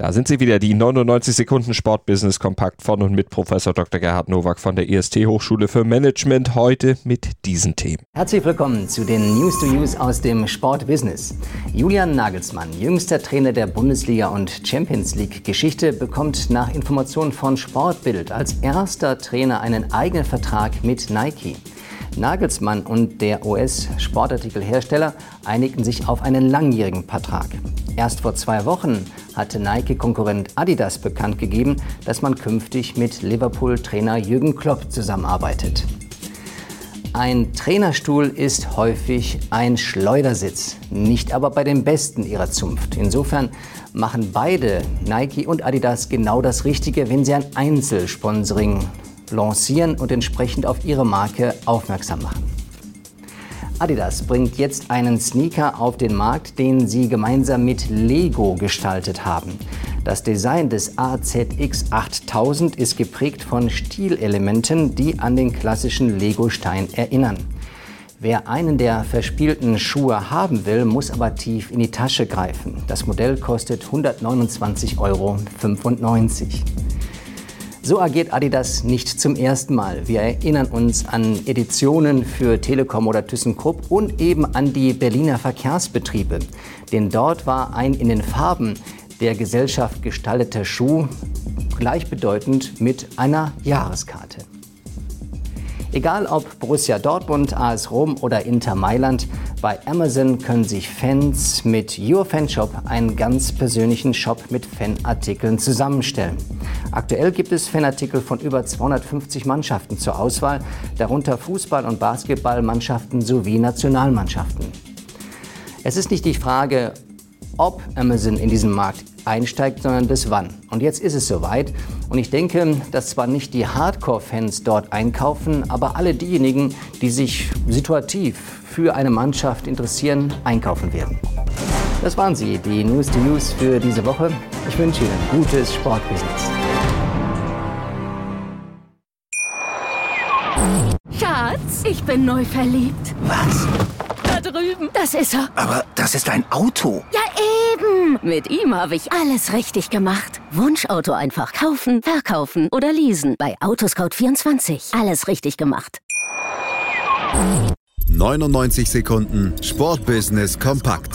Da sind sie wieder, die 99 Sekunden Sportbusiness Kompakt von und mit Professor Dr. Gerhard Nowak von der IST Hochschule für Management heute mit diesen Themen. Herzlich willkommen zu den News to News aus dem Sportbusiness. Julian Nagelsmann, jüngster Trainer der Bundesliga und Champions League Geschichte, bekommt nach Informationen von Sportbild als erster Trainer einen eigenen Vertrag mit Nike. Nagelsmann und der US-Sportartikelhersteller einigten sich auf einen langjährigen Vertrag. Erst vor zwei Wochen hatte Nike-Konkurrent Adidas bekannt gegeben, dass man künftig mit Liverpool-Trainer Jürgen Klopp zusammenarbeitet. Ein Trainerstuhl ist häufig ein Schleudersitz, nicht aber bei den Besten ihrer Zunft. Insofern machen beide, Nike und Adidas, genau das Richtige, wenn sie ein Einzelsponsoring lancieren und entsprechend auf ihre Marke aufmerksam machen. Adidas bringt jetzt einen Sneaker auf den Markt, den sie gemeinsam mit Lego gestaltet haben. Das Design des AZX 8000 ist geprägt von Stilelementen, die an den klassischen Lego-Stein erinnern. Wer einen der verspielten Schuhe haben will, muss aber tief in die Tasche greifen. Das Modell kostet 129,95 Euro. So agiert Adidas nicht zum ersten Mal. Wir erinnern uns an Editionen für Telekom oder ThyssenKrupp und eben an die Berliner Verkehrsbetriebe. Denn dort war ein in den Farben der Gesellschaft gestalteter Schuh gleichbedeutend mit einer Jahreskarte. Egal ob Borussia Dortmund, AS Rom oder Inter Mailand, bei Amazon können sich Fans mit Your Fan Shop einen ganz persönlichen Shop mit Fanartikeln zusammenstellen. Aktuell gibt es Fanartikel von über 250 Mannschaften zur Auswahl, darunter Fußball- und Basketballmannschaften sowie Nationalmannschaften. Es ist nicht die Frage, ob Amazon in diesen Markt einsteigt, sondern das Wann. Und jetzt ist es soweit. Und ich denke, dass zwar nicht die Hardcore-Fans dort einkaufen, aber alle diejenigen, die sich situativ für eine Mannschaft interessieren, einkaufen werden. Das waren sie, die News to News für diese Woche. Ich wünsche Ihnen gutes Sportbusiness. Schatz, ich bin neu verliebt. Was? Da drüben. Das ist er. Aber das ist ein Auto. Ja, eben. Mit ihm habe ich alles richtig gemacht. Wunschauto einfach kaufen, verkaufen oder leasen. Bei Autoscout24. Alles richtig gemacht. 99 Sekunden Sportbusiness kompakt